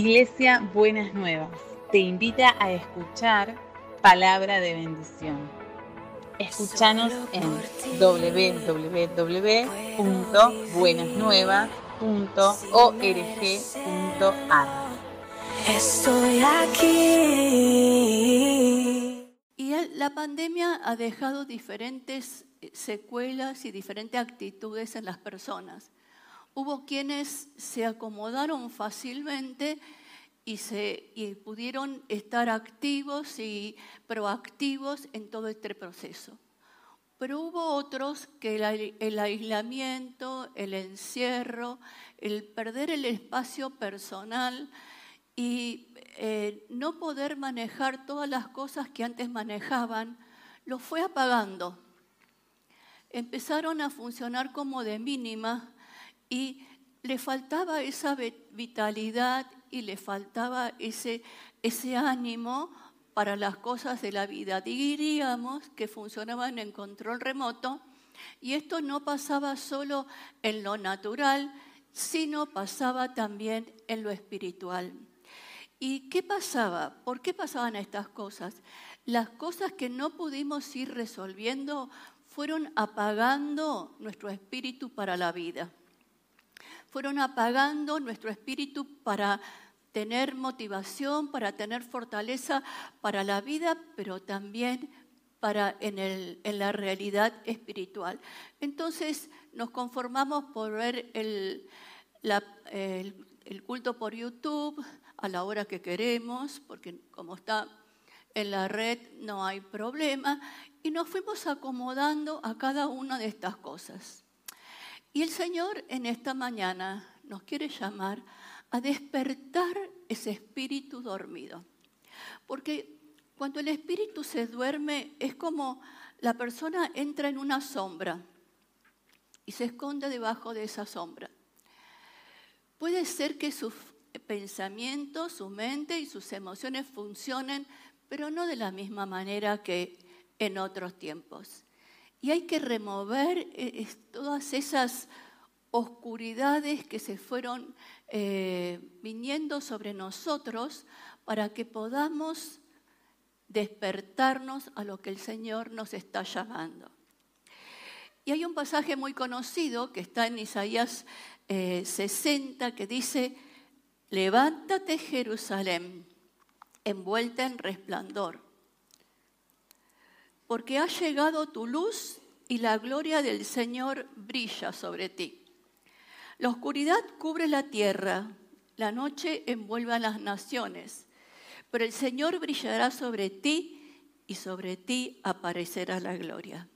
Iglesia Buenas Nuevas te invita a escuchar palabra de bendición. Escúchanos en www.buenasnuevas.org.ar. Estoy aquí. Y la pandemia ha dejado diferentes secuelas y diferentes actitudes en las personas. Hubo quienes se acomodaron fácilmente y, se, pudieron estar activos y proactivos en todo este proceso. Pero hubo otros que el, aislamiento, el encierro, el perder el espacio personal y eh, no poder manejar todas las cosas que antes manejaban, lo fue apagando. Empezaron a funcionar como de mínima y le faltaba esa vitalidad y le faltaba ese, ánimo para las cosas de la vida. Diríamos que funcionaban en control remoto y esto no pasaba solo en lo natural, sino pasaba también en lo espiritual. ¿Y qué pasaba? ¿Por qué pasaban estas cosas? Las cosas que no pudimos ir resolviendo fueron apagando nuestro espíritu para la vida fueron apagando nuestro espíritu para tener motivación, para tener fortaleza para la vida, pero también para en, la realidad espiritual. Entonces nos conformamos por ver el, el culto por YouTube a la hora que queremos, porque como está en la red no hay problema, y nos fuimos acomodando a cada una de estas cosas. Y el Señor en esta mañana nos quiere llamar a despertar ese espíritu dormido. Porque cuando el espíritu se duerme es como la persona entra en una sombra y se esconde debajo de esa sombra. Puede ser que sus pensamientos, su mente y sus emociones funcionen, pero no de la misma manera que en otros tiempos. Y hay que remover eh, todas esas oscuridades que se fueron eh, viniendo sobre nosotros para que podamos despertarnos a lo que el Señor nos está llamando. Y hay un pasaje muy conocido que está en Isaías 60 eh, que dice, levántate Jerusalén, envuelta en resplandor porque ha llegado tu luz y la gloria del Señor brilla sobre ti. La oscuridad cubre la tierra, la noche envuelve a las naciones, pero el Señor brillará sobre ti y sobre ti aparecerá la gloria.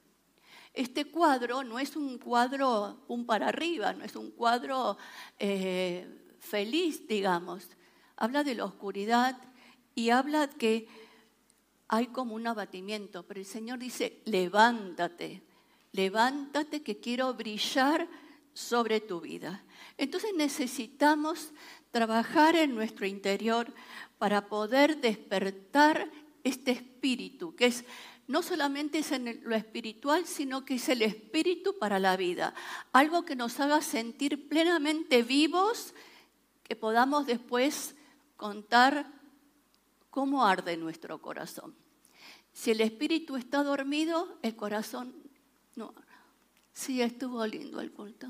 Este cuadro no es un cuadro un para arriba, no es un cuadro eh, feliz, digamos. Habla de la oscuridad y habla que hay como un abatimiento, pero el Señor dice, levántate, levántate que quiero brillar sobre tu vida. Entonces necesitamos trabajar en nuestro interior para poder despertar este espíritu, que es no solamente es en lo espiritual, sino que es el espíritu para la vida. Algo que nos haga sentir plenamente vivos, que podamos después contar cómo arde nuestro corazón. Si el espíritu está dormido, el corazón no. Sí, estuvo lindo el culto.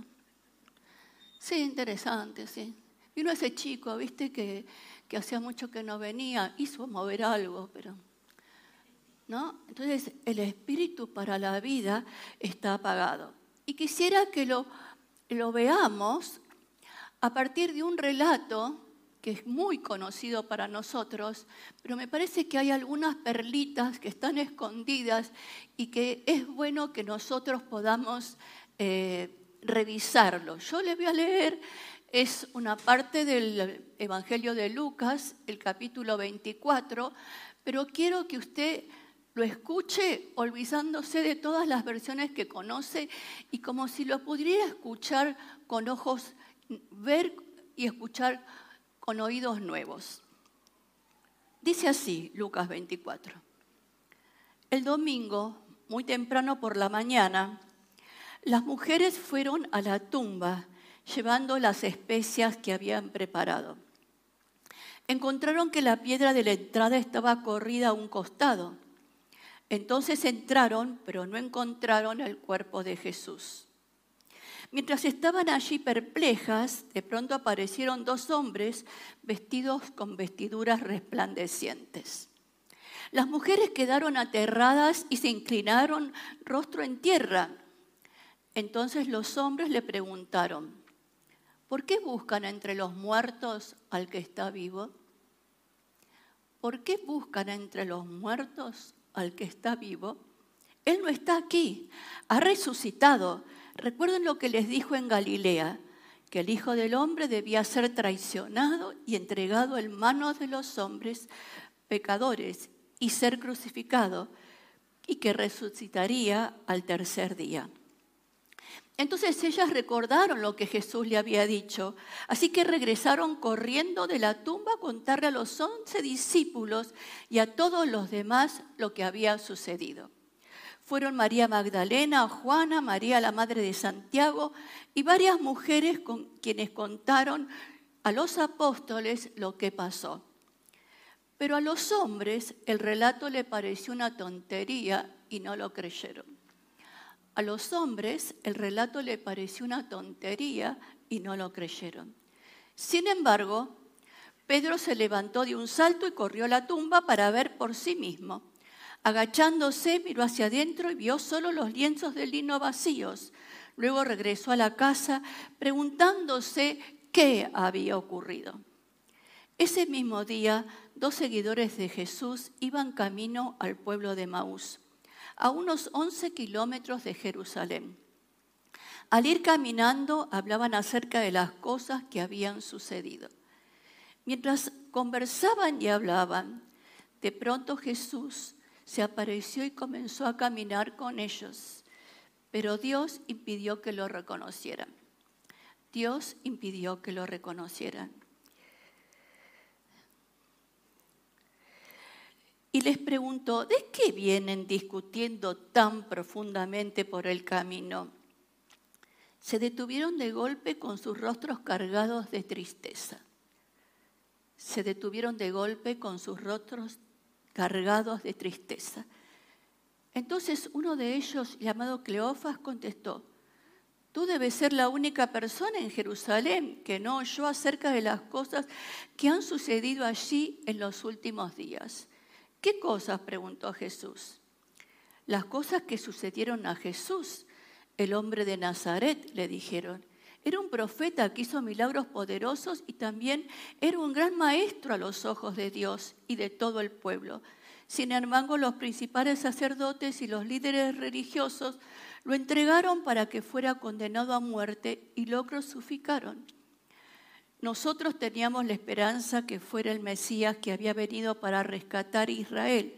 Sí, interesante, sí. Vino ese chico, viste, que, que hacía mucho que no venía, hizo mover algo, pero... ¿No? Entonces, el espíritu para la vida está apagado. Y quisiera que lo, lo veamos a partir de un relato que es muy conocido para nosotros, pero me parece que hay algunas perlitas que están escondidas y que es bueno que nosotros podamos eh, revisarlo. Yo le voy a leer, es una parte del Evangelio de Lucas, el capítulo 24, pero quiero que usted lo escuche olvidándose de todas las versiones que conoce y como si lo pudiera escuchar con ojos, ver y escuchar con oídos nuevos. Dice así Lucas 24. El domingo, muy temprano por la mañana, las mujeres fueron a la tumba llevando las especias que habían preparado. encontraron que la piedra de la entrada estaba corrida a un costado. Entonces entraron, pero no encontraron el cuerpo de Jesús. Mientras estaban allí perplejas, de pronto aparecieron dos hombres vestidos con vestiduras resplandecientes. Las mujeres quedaron aterradas y se inclinaron rostro en tierra. Entonces los hombres le preguntaron, ¿por qué buscan entre los muertos al que está vivo? ¿Por qué buscan entre los muertos al que está vivo? Él no está aquí, ha resucitado. Recuerden lo que les dijo en Galilea, que el Hijo del Hombre debía ser traicionado y entregado en manos de los hombres pecadores y ser crucificado y que resucitaría al tercer día. Entonces ellas recordaron lo que Jesús le había dicho, así que regresaron corriendo de la tumba a contarle a los once discípulos y a todos los demás lo que había sucedido. Fueron María Magdalena, Juana, María la Madre de Santiago y varias mujeres con quienes contaron a los apóstoles lo que pasó. Pero a los hombres el relato le pareció una tontería y no lo creyeron. A los hombres el relato le pareció una tontería y no lo creyeron. Sin embargo, Pedro se levantó de un salto y corrió a la tumba para ver por sí mismo. Agachándose, miró hacia adentro y vio solo los lienzos de lino vacíos. Luego regresó a la casa preguntándose qué había ocurrido. Ese mismo día, dos seguidores de Jesús iban camino al pueblo de Maús, a unos 11 kilómetros de Jerusalén. Al ir caminando, hablaban acerca de las cosas que habían sucedido. Mientras conversaban y hablaban, de pronto Jesús se apareció y comenzó a caminar con ellos, pero Dios impidió que lo reconocieran. Dios impidió que lo reconocieran. y les preguntó, ¿de qué vienen discutiendo tan profundamente por el camino? Se detuvieron de golpe con sus rostros cargados de tristeza. Se detuvieron de golpe con sus rostros cargados de tristeza. Entonces uno de ellos, llamado Cleofas, contestó, Tú debes ser la única persona en Jerusalén que no oyó acerca de las cosas que han sucedido allí en los últimos días. ¿Qué cosas? preguntó Jesús. Las cosas que sucedieron a Jesús, el hombre de Nazaret, le dijeron. Era un profeta que hizo milagros poderosos y también era un gran maestro a los ojos de Dios y de todo el pueblo. Sin embargo, los principales sacerdotes y los líderes religiosos lo entregaron para que fuera condenado a muerte y lo crucificaron. Nosotros teníamos la esperanza que fuera el Mesías que había venido para rescatar a Israel.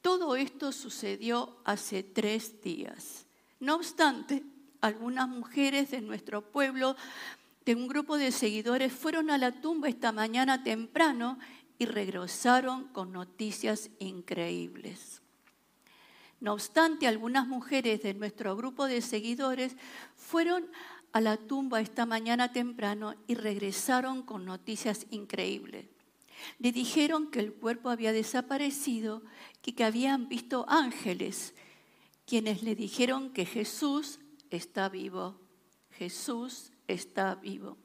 Todo esto sucedió hace tres días. No obstante, algunas mujeres de nuestro pueblo, de un grupo de seguidores, fueron a la tumba esta mañana temprano y regresaron con noticias increíbles. No obstante, algunas mujeres de nuestro grupo de seguidores fueron a la tumba esta mañana temprano y regresaron con noticias increíbles. Le dijeron que el cuerpo había desaparecido y que habían visto ángeles, quienes le dijeron que Jesús está vivo. Jesús está vivo.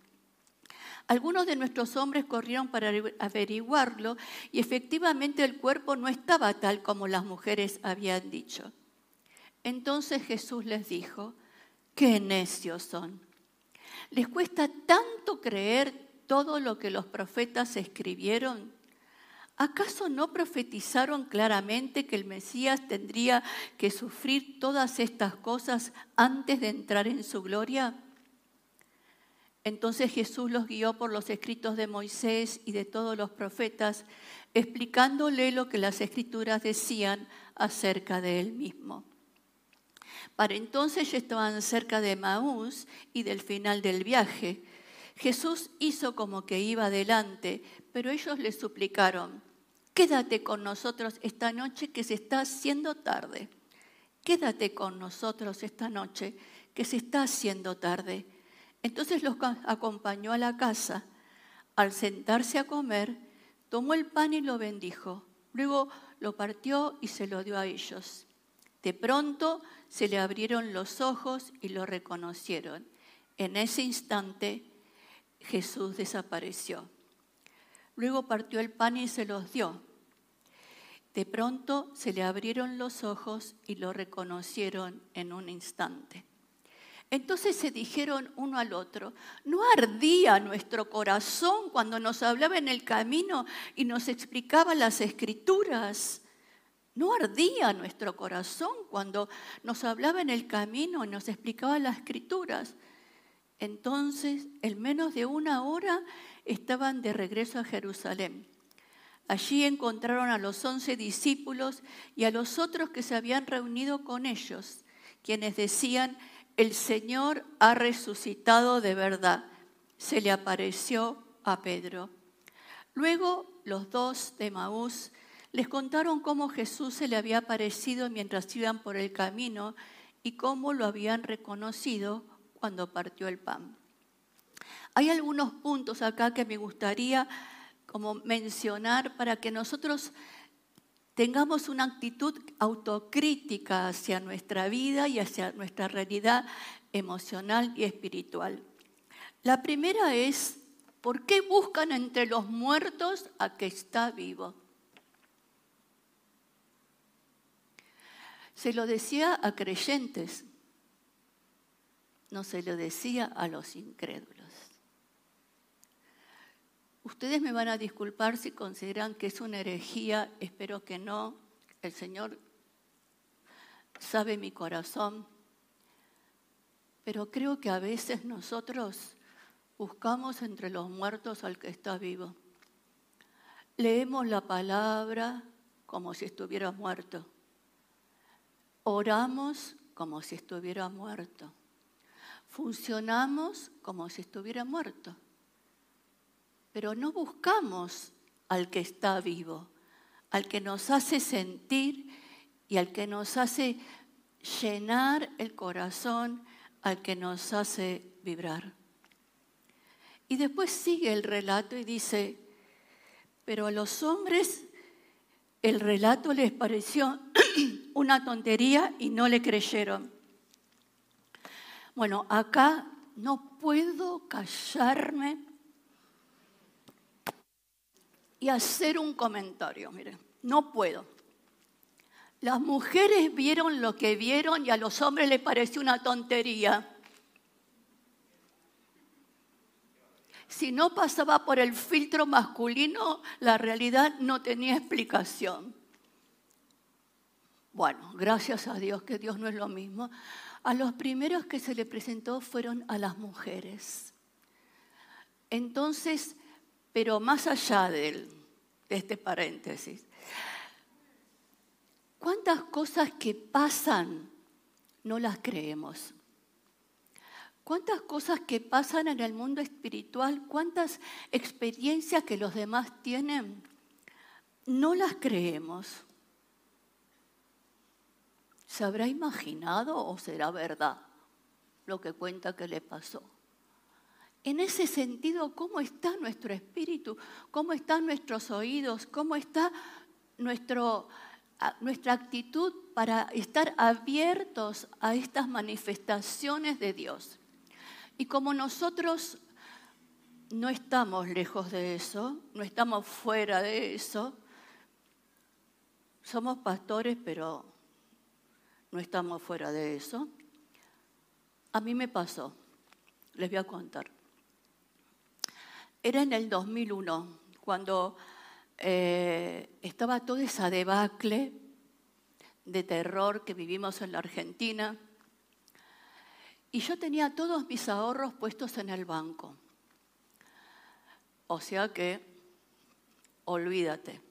Algunos de nuestros hombres corrieron para averiguarlo y efectivamente el cuerpo no estaba tal como las mujeres habían dicho. Entonces Jesús les dijo, Qué necios son. Les cuesta tanto creer todo lo que los profetas escribieron. ¿Acaso no profetizaron claramente que el Mesías tendría que sufrir todas estas cosas antes de entrar en su gloria? Entonces Jesús los guió por los escritos de Moisés y de todos los profetas, explicándole lo que las escrituras decían acerca de él mismo. Para entonces ya estaban cerca de Maús y del final del viaje. Jesús hizo como que iba adelante, pero ellos le suplicaron, quédate con nosotros esta noche que se está haciendo tarde. Quédate con nosotros esta noche que se está haciendo tarde. Entonces los acompañó a la casa. Al sentarse a comer, Tomó el pan y lo bendijo. Luego lo partió y se lo dio a ellos. De pronto se le abrieron los ojos y lo reconocieron. En ese instante Jesús desapareció. Luego partió el pan y se los dio. De pronto se le abrieron los ojos y lo reconocieron en un instante. Entonces se dijeron uno al otro, ¿no ardía nuestro corazón cuando nos hablaba en el camino y nos explicaba las escrituras? ¿No ardía nuestro corazón cuando nos hablaba en el camino y nos explicaba las escrituras? Entonces, en menos de una hora, estaban de regreso a Jerusalén. Allí encontraron a los once discípulos y a los otros que se habían reunido con ellos, quienes decían, el Señor ha resucitado de verdad. Se le apareció a Pedro. Luego los dos de Maús les contaron cómo Jesús se le había aparecido mientras iban por el camino y cómo lo habían reconocido cuando partió el pan. Hay algunos puntos acá que me gustaría como mencionar para que nosotros tengamos una actitud autocrítica hacia nuestra vida y hacia nuestra realidad emocional y espiritual. La primera es, ¿por qué buscan entre los muertos a que está vivo? Se lo decía a creyentes, no se lo decía a los incrédulos. Ustedes me van a disculpar si consideran que es una herejía, espero que no. El Señor sabe mi corazón, pero creo que a veces nosotros buscamos entre los muertos al que está vivo. Leemos la palabra como si estuviera muerto. Oramos como si estuviera muerto. Funcionamos como si estuviera muerto pero no buscamos al que está vivo, al que nos hace sentir y al que nos hace llenar el corazón, al que nos hace vibrar. Y después sigue el relato y dice, pero a los hombres el relato les pareció una tontería y no le creyeron. Bueno, acá no puedo callarme y hacer un comentario. Mire, no puedo. Las mujeres vieron lo que vieron y a los hombres les pareció una tontería. Si no pasaba por el filtro masculino, la realidad no tenía explicación. Bueno, gracias a Dios que Dios no es lo mismo. A los primeros que se le presentó fueron a las mujeres. Entonces, pero más allá de, este paréntesis, ¿cuántas cosas que pasan no las creemos? ¿Cuántas cosas que pasan en el mundo espiritual, cuántas experiencias que los demás tienen, no las creemos? ¿Se habrá imaginado o será verdad lo que cuenta que le pasó? En ese sentido, ¿cómo está nuestro espíritu? ¿Cómo están nuestros oídos? ¿Cómo está nuestro, nuestra actitud para estar abiertos a estas manifestaciones de Dios? Y como nosotros no estamos lejos de eso, no estamos fuera de eso, somos pastores, pero no estamos fuera de eso. A mí me pasó, les voy a contar. Era en el 2001, cuando eh, estaba toda esa debacle de terror que vivimos en la Argentina. Y yo tenía todos mis ahorros puestos en el banco. O sea que, olvídate.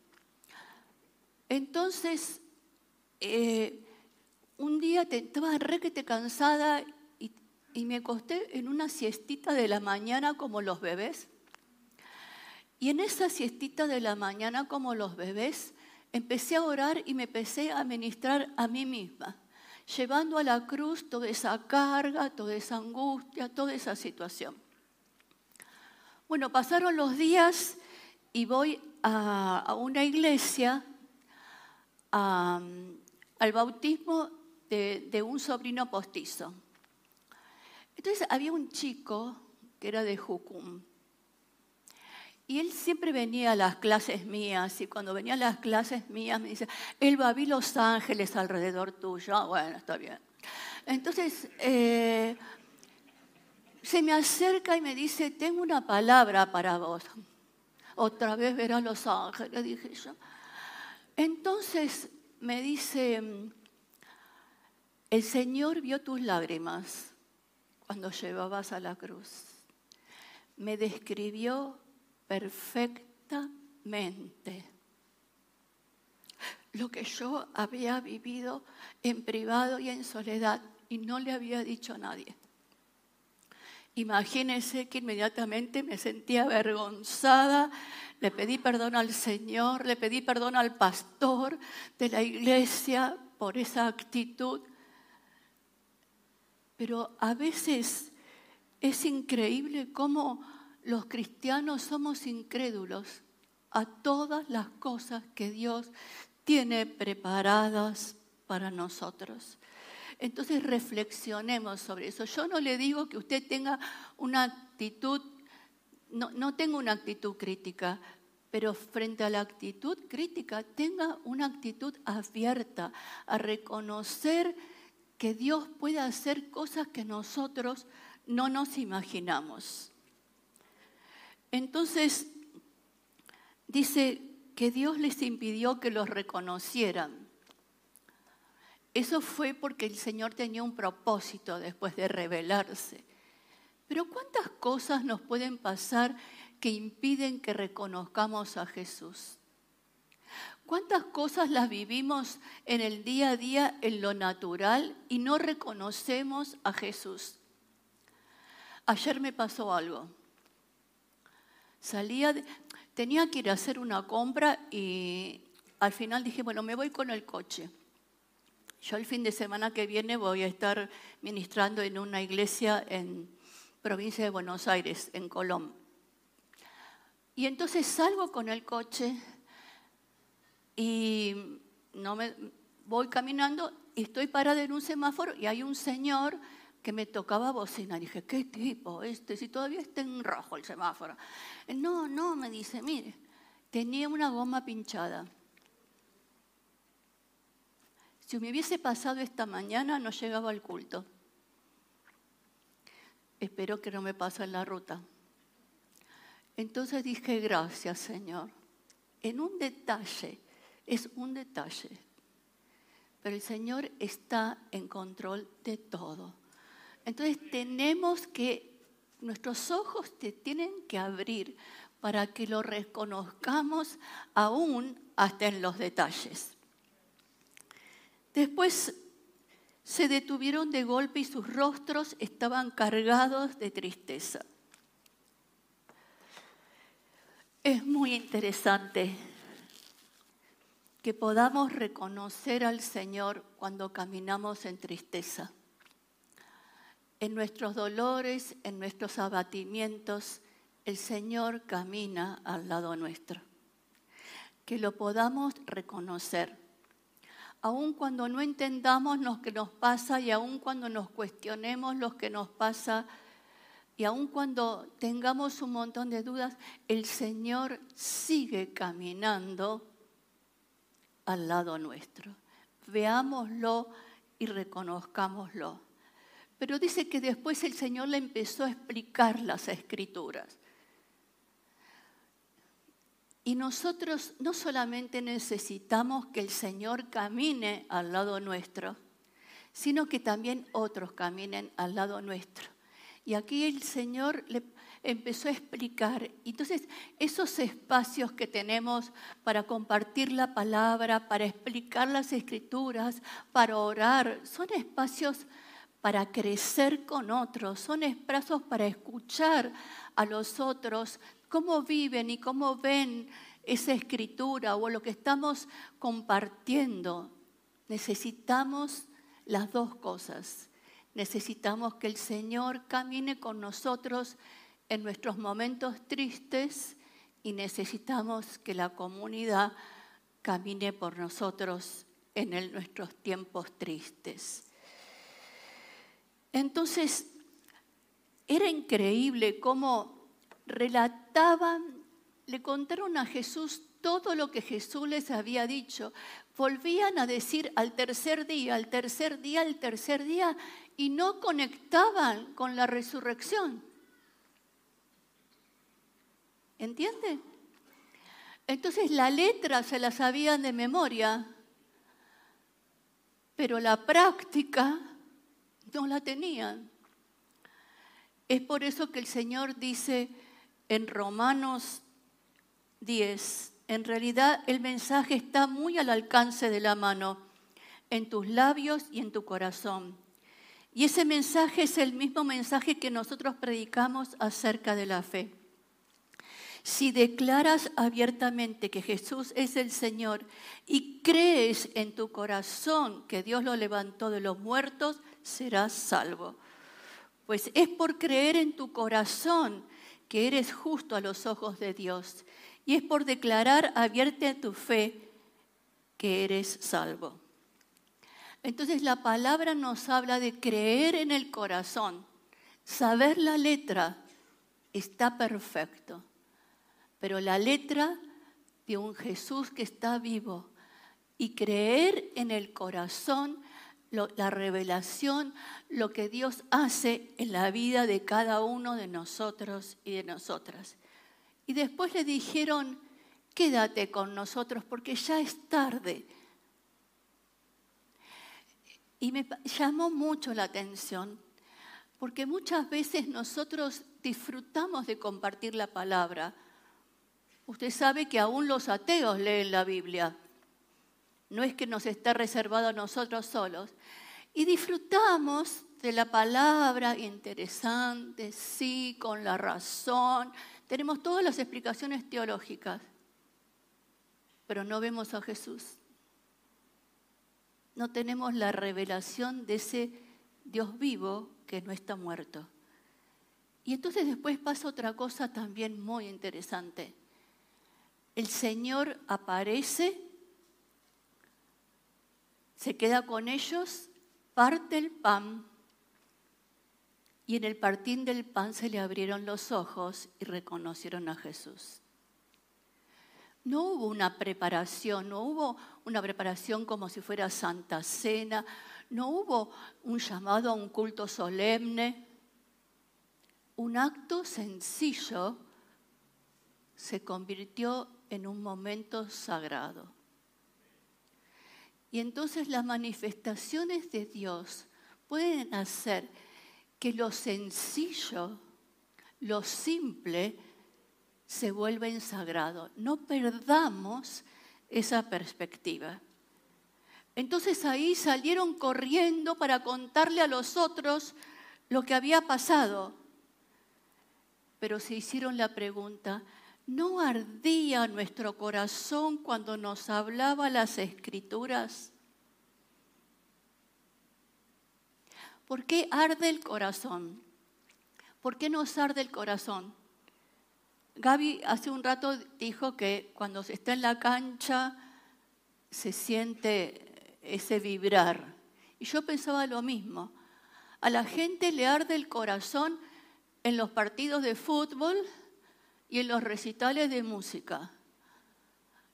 Entonces, eh, un día estaba re que te cansada y, y me acosté en una siestita de la mañana como los bebés. Y en esa siestita de la mañana, como los bebés, empecé a orar y me empecé a ministrar a mí misma, llevando a la cruz toda esa carga, toda esa angustia, toda esa situación. Bueno, pasaron los días y voy a, una iglesia al bautismo de, un sobrino postizo. Entonces había un chico que era de Jucum. Y él siempre venía a las clases mías y cuando venía a las clases mías me dice, él va a ver Los Ángeles alrededor tuyo. Ah, bueno, está bien. Entonces, eh, se me acerca y me dice, tengo una palabra para vos. Otra vez verás Los Ángeles, dije yo. Entonces me dice, el Señor vio tus lágrimas cuando llevabas a la cruz. Me describió perfectamente lo que yo había vivido en privado y en soledad y no le había dicho a nadie. Imagínense que inmediatamente me sentía avergonzada, le pedí perdón al Señor, le pedí perdón al pastor de la iglesia por esa actitud. Pero a veces es increíble cómo los cristianos somos incrédulos a todas las cosas que Dios tiene preparadas para nosotros. Entonces reflexionemos sobre eso. Yo no le digo que usted tenga una actitud, no, no tenga una actitud crítica, pero frente a la actitud crítica tenga una actitud abierta a reconocer que Dios puede hacer cosas que nosotros no nos imaginamos. Entonces, dice que Dios les impidió que los reconocieran. Eso fue porque el Señor tenía un propósito después de revelarse. Pero ¿cuántas cosas nos pueden pasar que impiden que reconozcamos a Jesús? ¿Cuántas cosas las vivimos en el día a día en lo natural y no reconocemos a Jesús? Ayer me pasó algo. Salía, tenía que ir a hacer una compra y al final dije, bueno, me voy con el coche. Yo el fin de semana que viene voy a estar ministrando en una iglesia en provincia de Buenos Aires, en Colón. Y entonces salgo con el coche y no me, voy caminando y estoy parada en un semáforo y hay un señor que me tocaba bocina. Dije, ¿qué tipo este? Si todavía está en rojo el semáforo. No, no, me dice, mire, tenía una goma pinchada. Si me hubiese pasado esta mañana, no llegaba al culto. Espero que no me pase en la ruta. Entonces dije, gracias Señor. En un detalle, es un detalle, pero el Señor está en control de todo. Entonces tenemos que, nuestros ojos te tienen que abrir para que lo reconozcamos aún hasta en los detalles. Después se detuvieron de golpe y sus rostros estaban cargados de tristeza. Es muy interesante que podamos reconocer al Señor cuando caminamos en tristeza en nuestros dolores, en nuestros abatimientos, el Señor camina al lado nuestro. Que lo podamos reconocer. Aun cuando no entendamos lo que nos pasa y aun cuando nos cuestionemos lo que nos pasa y aun cuando tengamos un montón de dudas, el Señor sigue caminando al lado nuestro. Veámoslo y reconozcámoslo. Pero dice que después el Señor le empezó a explicar las escrituras. Y nosotros no solamente necesitamos que el Señor camine al lado nuestro, sino que también otros caminen al lado nuestro. Y aquí el Señor le empezó a explicar. Entonces, esos espacios que tenemos para compartir la palabra, para explicar las escrituras, para orar, son espacios para crecer con otros, son espacios para escuchar a los otros cómo viven y cómo ven esa escritura o lo que estamos compartiendo. Necesitamos las dos cosas. Necesitamos que el Señor camine con nosotros en nuestros momentos tristes y necesitamos que la comunidad camine por nosotros en nuestros tiempos tristes. Entonces, era increíble cómo relataban, le contaron a Jesús todo lo que Jesús les había dicho. Volvían a decir al tercer día, al tercer día, al tercer día, y no conectaban con la resurrección. ¿Entiende? Entonces la letra se la sabían de memoria, pero la práctica no la tenían. Es por eso que el Señor dice en Romanos 10, en realidad el mensaje está muy al alcance de la mano, en tus labios y en tu corazón. Y ese mensaje es el mismo mensaje que nosotros predicamos acerca de la fe. Si declaras abiertamente que Jesús es el Señor y crees en tu corazón que Dios lo levantó de los muertos, serás salvo. Pues es por creer en tu corazón que eres justo a los ojos de Dios y es por declarar abierta tu fe que eres salvo. Entonces la palabra nos habla de creer en el corazón. Saber la letra está perfecto, pero la letra de un Jesús que está vivo y creer en el corazón la revelación, lo que Dios hace en la vida de cada uno de nosotros y de nosotras. Y después le dijeron, quédate con nosotros porque ya es tarde. Y me llamó mucho la atención, porque muchas veces nosotros disfrutamos de compartir la palabra. Usted sabe que aún los ateos leen la Biblia. No es que nos esté reservado a nosotros solos. Y disfrutamos de la palabra interesante, sí, con la razón, tenemos todas las explicaciones teológicas, pero no vemos a Jesús. No tenemos la revelación de ese Dios vivo que no está muerto. Y entonces después pasa otra cosa también muy interesante. El Señor aparece, se queda con ellos, parte el pan y en el partín del pan se le abrieron los ojos y reconocieron a Jesús. No hubo una preparación, no hubo una preparación como si fuera Santa Cena, no hubo un llamado a un culto solemne. Un acto sencillo se convirtió en un momento sagrado. Y entonces las manifestaciones de Dios pueden hacer que lo sencillo, lo simple, se vuelve sagrado. No perdamos esa perspectiva. Entonces ahí salieron corriendo para contarle a los otros lo que había pasado. Pero se hicieron la pregunta, ¿no ardía nuestro corazón cuando nos hablaba las escrituras? ¿Por qué arde el corazón? ¿Por qué nos arde el corazón? Gaby hace un rato dijo que cuando se está en la cancha se siente ese vibrar. Y yo pensaba lo mismo. A la gente le arde el corazón en los partidos de fútbol y en los recitales de música.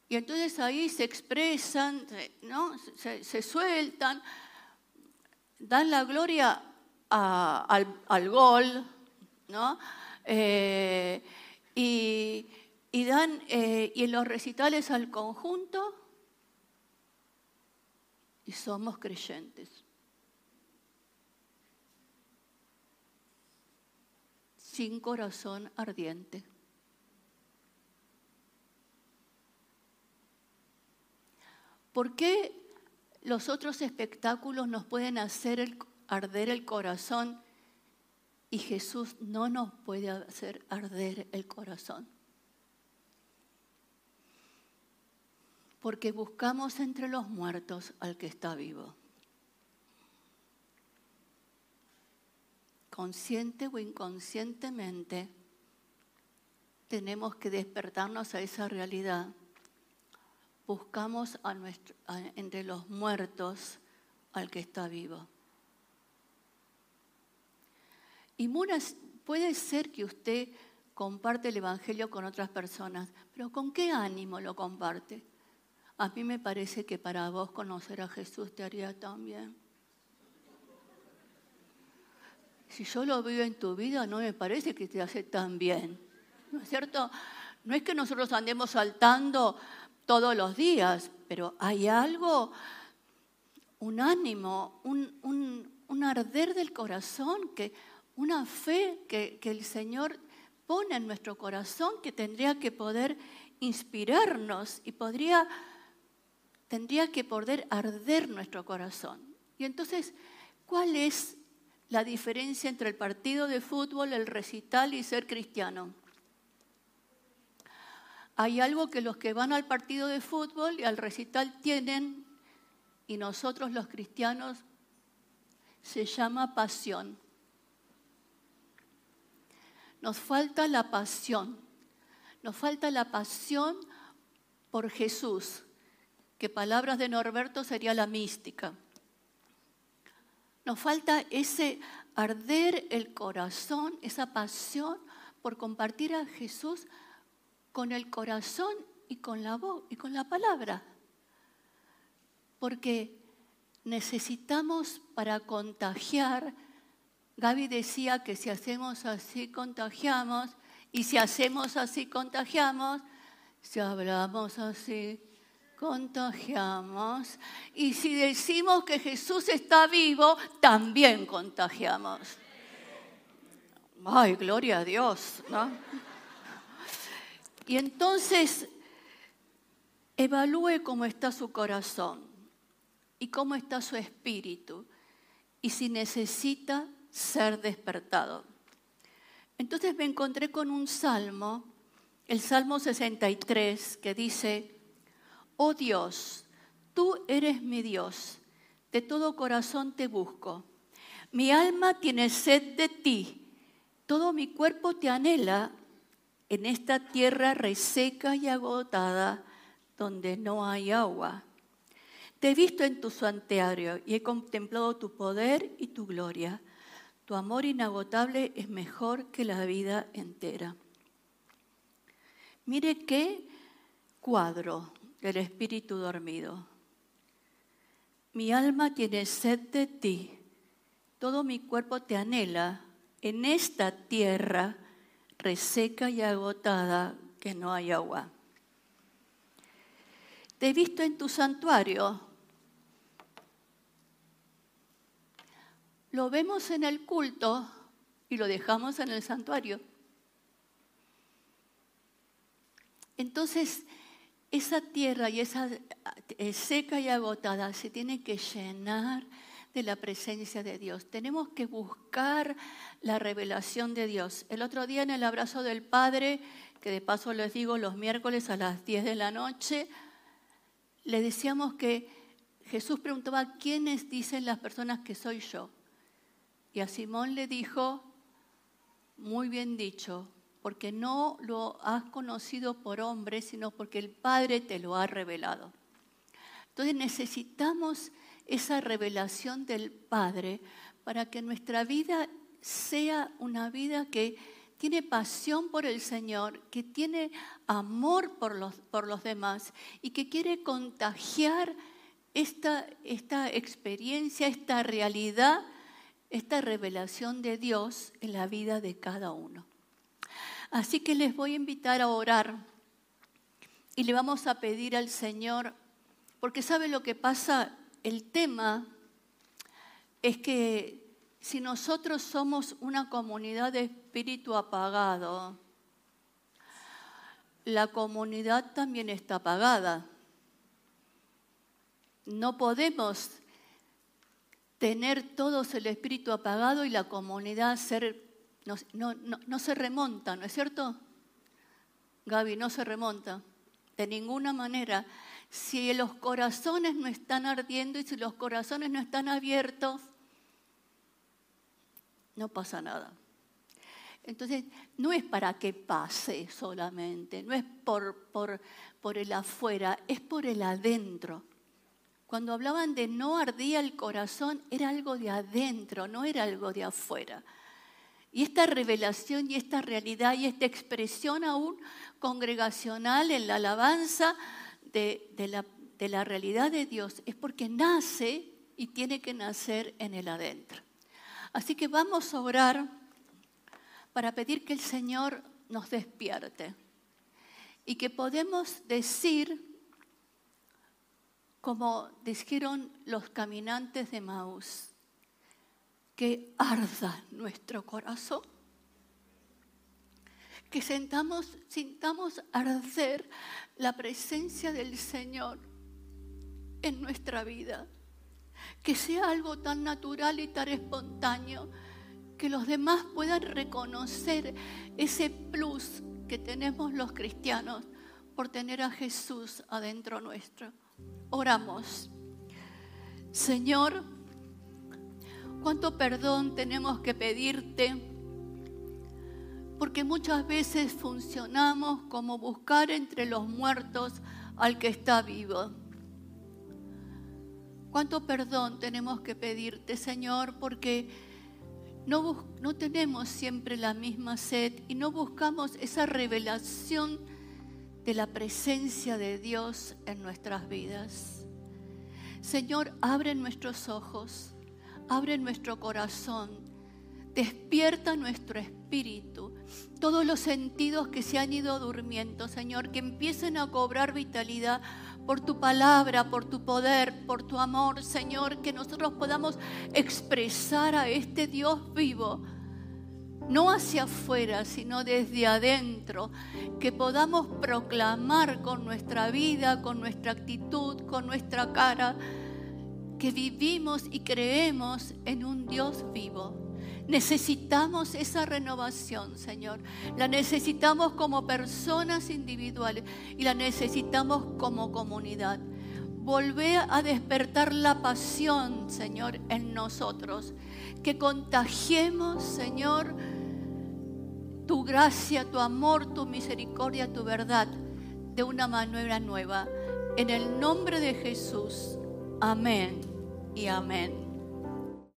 Y entonces ahí se expresan, ¿no? se, sueltan, dan la gloria al, gol, ¿no? Eh, y, dan, eh, y en los recitales al conjunto, y somos creyentes. Sin corazón ardiente. ¿Por qué los otros espectáculos nos pueden hacer arder el corazón y Jesús no nos puede hacer arder el corazón. Porque buscamos entre los muertos al que está vivo. Consciente o inconscientemente, tenemos que despertarnos a esa realidad. Buscamos entre los muertos al que está vivo. Y puede ser que usted comparte el Evangelio con otras personas, pero ¿con qué ánimo lo comparte? A mí me parece que para vos conocer a Jesús te haría tan bien. Si yo lo veo en tu vida, no me parece que te hace tan bien. ¿No es cierto? No es que nosotros andemos saltando todos los días, pero hay algo, un ánimo, un, arder del corazón, que, una fe que, que el Señor pone en nuestro corazón que tendría que poder inspirarnos y podría, tendría que poder arder nuestro corazón. Y entonces, ¿cuál es la diferencia entre el partido de fútbol, el recital y ser cristiano? Hay algo que los que van al partido de fútbol y al recital tienen y nosotros los cristianos se llama pasión. Nos falta la pasión. Nos falta la pasión por Jesús, que palabras de Norberto sería la mística. Nos falta ese arder el corazón, esa pasión por compartir a Jesús con el corazón y con la voz y con la palabra. Porque necesitamos para contagiar Gaby decía que si hacemos así contagiamos y si hacemos así contagiamos, si hablamos así contagiamos y si decimos que Jesús está vivo, también contagiamos. Ay, gloria a Dios, ¿no? Y entonces evalúe cómo está su corazón y cómo está su espíritu y si necesita ser despertado. Entonces me encontré con un salmo, el Salmo 63, que dice, oh Dios, tú eres mi Dios, de todo corazón te busco. Mi alma tiene sed de ti, todo mi cuerpo te anhela en esta tierra reseca y agotada donde no hay agua. Te he visto en tu santuario y he contemplado tu poder y tu gloria. Tu amor inagotable es mejor que la vida entera. Mire qué cuadro del espíritu dormido. Mi alma tiene sed de ti, todo mi cuerpo te anhela en esta tierra reseca y agotada que no hay agua. Te he visto en tu santuario, lo vemos en el culto y lo dejamos en el santuario. Entonces, esa tierra y esa eh, seca y agotada se tiene que llenar de la presencia de Dios. Tenemos que buscar la revelación de Dios. El otro día en el abrazo del Padre, que de paso les digo los miércoles a las 10 de la noche, le decíamos que Jesús preguntaba, ¿quiénes dicen las personas que soy yo? Y a Simón le dijo, muy bien dicho, porque no lo has conocido por hombre, sino porque el Padre te lo ha revelado. Entonces necesitamos esa revelación del Padre para que nuestra vida sea una vida que tiene pasión por el Señor, que tiene amor por los, por los demás y que quiere contagiar esta, esta experiencia, esta realidad esta revelación de Dios en la vida de cada uno. Así que les voy a invitar a orar y le vamos a pedir al Señor, porque sabe lo que pasa, el tema es que si nosotros somos una comunidad de espíritu apagado, la comunidad también está apagada. No podemos tener todos el espíritu apagado y la comunidad ser, no, se remonta, ¿no es cierto? Gaby, no se remonta. De ninguna manera. Si los corazones no están ardiendo y si los corazones no están abiertos, no pasa nada. Entonces, no es para que pase solamente, no es por, por, por el afuera, es por el adentro. Cuando hablaban de no ardía el corazón, era algo de adentro, no era algo de afuera. Y esta revelación y esta realidad y esta expresión aún congregacional en la alabanza de, la, la realidad de Dios es porque nace y tiene que nacer en el adentro. Así que vamos a orar para pedir que el Señor nos despierte y que podemos decir, como dijeron los caminantes de Maús, que arda nuestro corazón, que sentamos, sintamos arder la presencia del Señor en nuestra vida, que sea algo tan natural y tan espontáneo que los demás puedan reconocer ese plus que tenemos los cristianos por tener a Jesús adentro nuestro. Oramos. Señor, cuánto perdón tenemos que pedirte, porque muchas veces funcionamos como buscar entre los muertos al que está vivo. Cuánto perdón tenemos que pedirte, Señor, porque no, tenemos siempre la misma sed y no buscamos esa revelación de la presencia de Dios en nuestras vidas. Señor, abre nuestros ojos abre nuestro corazón, despierta nuestro espíritu, todos los sentidos que se han ido durmiendo, Señor, que empiecen a cobrar vitalidad por tu palabra, por tu poder, por tu amor, Señor, que nosotros podamos expresar a este Dios vivo no hacia afuera, sino desde adentro, que podamos proclamar con nuestra vida, con nuestra actitud, con nuestra cara, que vivimos y creemos en un Dios vivo. Necesitamos esa renovación, Señor. La necesitamos como personas individuales y la necesitamos como comunidad. Volvé a despertar la pasión, Señor, en nosotros. Que contagiemos, Señor, tu gracia, tu amor, tu misericordia, tu verdad de una manera nueva. En el nombre de Jesús. Amén y amén.